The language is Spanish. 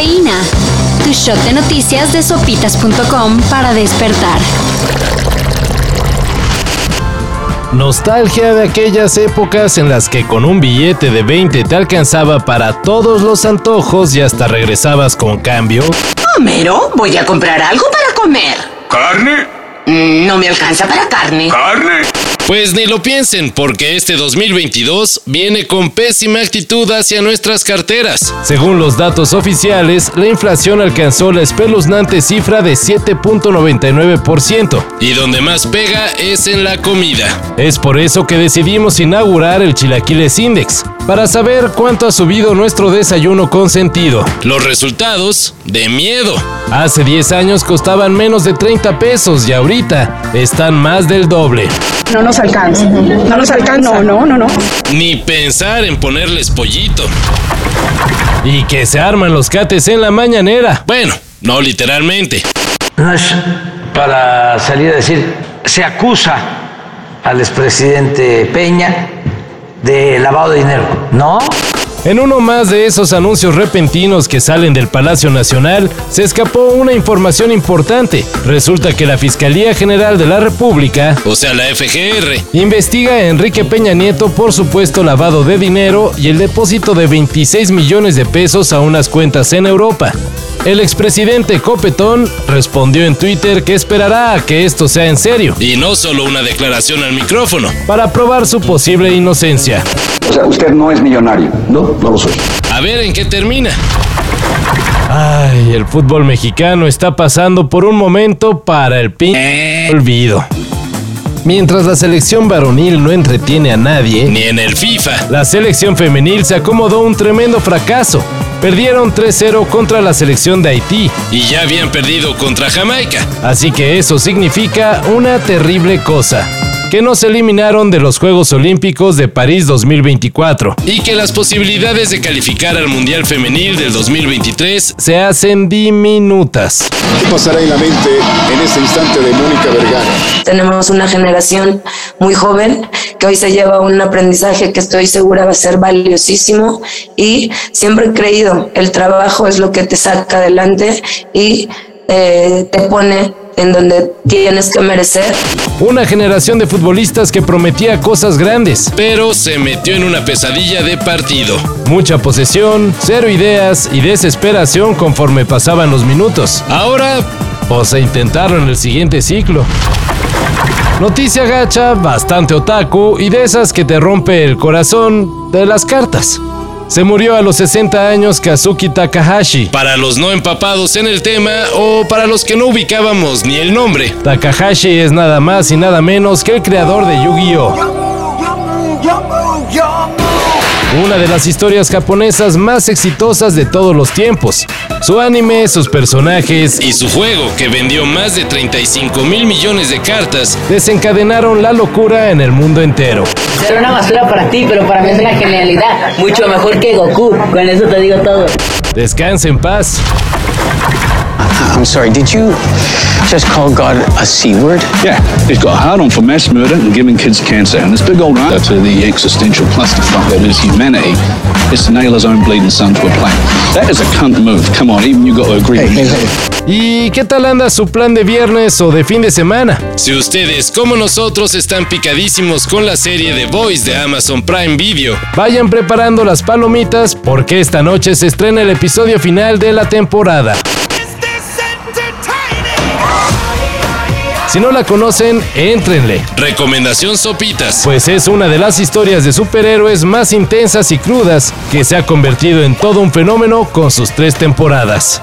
Cafeína. Tu shot de noticias de sopitas.com para despertar. Nostalgia de aquellas épocas en las que con un billete de 20 te alcanzaba para todos los antojos y hasta regresabas con cambio. Homero, voy a comprar algo para comer. ¿Carne? Mm, No me alcanza para carne. ¿Carne? Pues ni lo piensen, porque este 2022 viene con pésima actitud hacia nuestras carteras. Según los datos oficiales, la inflación alcanzó la espeluznante cifra de 7.99%. Y donde más pega es en la comida. Es por eso que decidimos inaugurar el Chilaquiles Index, para saber cuánto ha subido nuestro desayuno consentido. Los resultados, de miedo. Hace 10 años costaban menos de 30 pesos y ahorita están más del doble. No nos alcanza. No nos alcanza. No, no, no, no. Ni pensar en ponerles pollito. Y que se arman los cates en la mañanera. Bueno, no literalmente. No es para salir a decir, se acusa al expresidente Peña de lavado de dinero. No, En uno más de esos anuncios repentinos que salen del Palacio Nacional, se escapó una información importante. Resulta que la Fiscalía General de la República, o sea la FGR, investiga a Enrique Peña Nieto por supuesto lavado de dinero y el depósito de 26 millones de pesos a unas cuentas en Europa. El expresidente Copetón respondió en Twitter que esperará a que esto sea en serio. Y no solo una declaración al micrófono, para probar su posible inocencia. O sea, usted no es millonario. No, no lo soy. A ver en qué termina. Ay, el fútbol mexicano está pasando por un momento para el pin olvido. Mientras la selección varonil no entretiene a nadie, ni en el FIFA, la selección femenil se acomodó un tremendo fracaso. Perdieron 3-0 contra la selección de Haití y ya habían perdido contra Jamaica. Así que eso significa una terrible cosa. Que no se eliminaron de los Juegos Olímpicos de París 2024 y que las posibilidades de calificar al Mundial Femenil del 2023 se hacen diminutas. ¿Qué pasará en la mente en este instante de Mónica Vergara? Tenemos una generación muy joven que hoy se lleva un aprendizaje que estoy segura va a ser valiosísimo. Y siempre he creído, el trabajo es lo que te saca adelante y eh, te pone en donde tienes que merecer. Una generación de futbolistas que prometía cosas grandes, pero se metió en una pesadilla de partido. Mucha posesión, cero ideas y desesperación conforme pasaban los minutos. Ahora, pues a intentarlo en el siguiente ciclo. Noticia gacha, bastante otaku y de esas que te rompe el corazón de las cartas. Se murió a los 60 años Kazuki Takahashi. Para los no empapados en el tema o para los que no ubicábamos ni el nombre, Takahashi es nada más y nada menos que el creador de Yu-Gi-Oh! Una de las historias japonesas más exitosas de todos los tiempos. Su anime, sus personajes y su juego, que vendió más de 35 mil millones de cartas, desencadenaron la locura en el mundo entero. Será una basura para ti, pero para mí es una genialidad. Mucho mejor que Goku. Con eso te digo todo. Descansa en paz. I'm sorry, did you just call God a C word? Yeah, he's got a hard on for mass murder and giving kids cancer. And this big old answer to the existential clusterfuck that is humanity is to nail his own bleeding son to a plank. That is a cunt move. Come on, even you got to agree with me. ¿Y qué tal anda su plan de viernes o de fin de semana? Si ustedes, como nosotros, están picadísimos con la serie The Voice de Amazon Prime Video, vayan preparando las palomitas porque esta noche se estrena el episodio final de la temporada. Si no la conocen, éntrenle. Recomendación Sopitas. Pues es una de las historias de superhéroes más intensas y crudas que se ha convertido en todo un fenómeno con sus tres temporadas.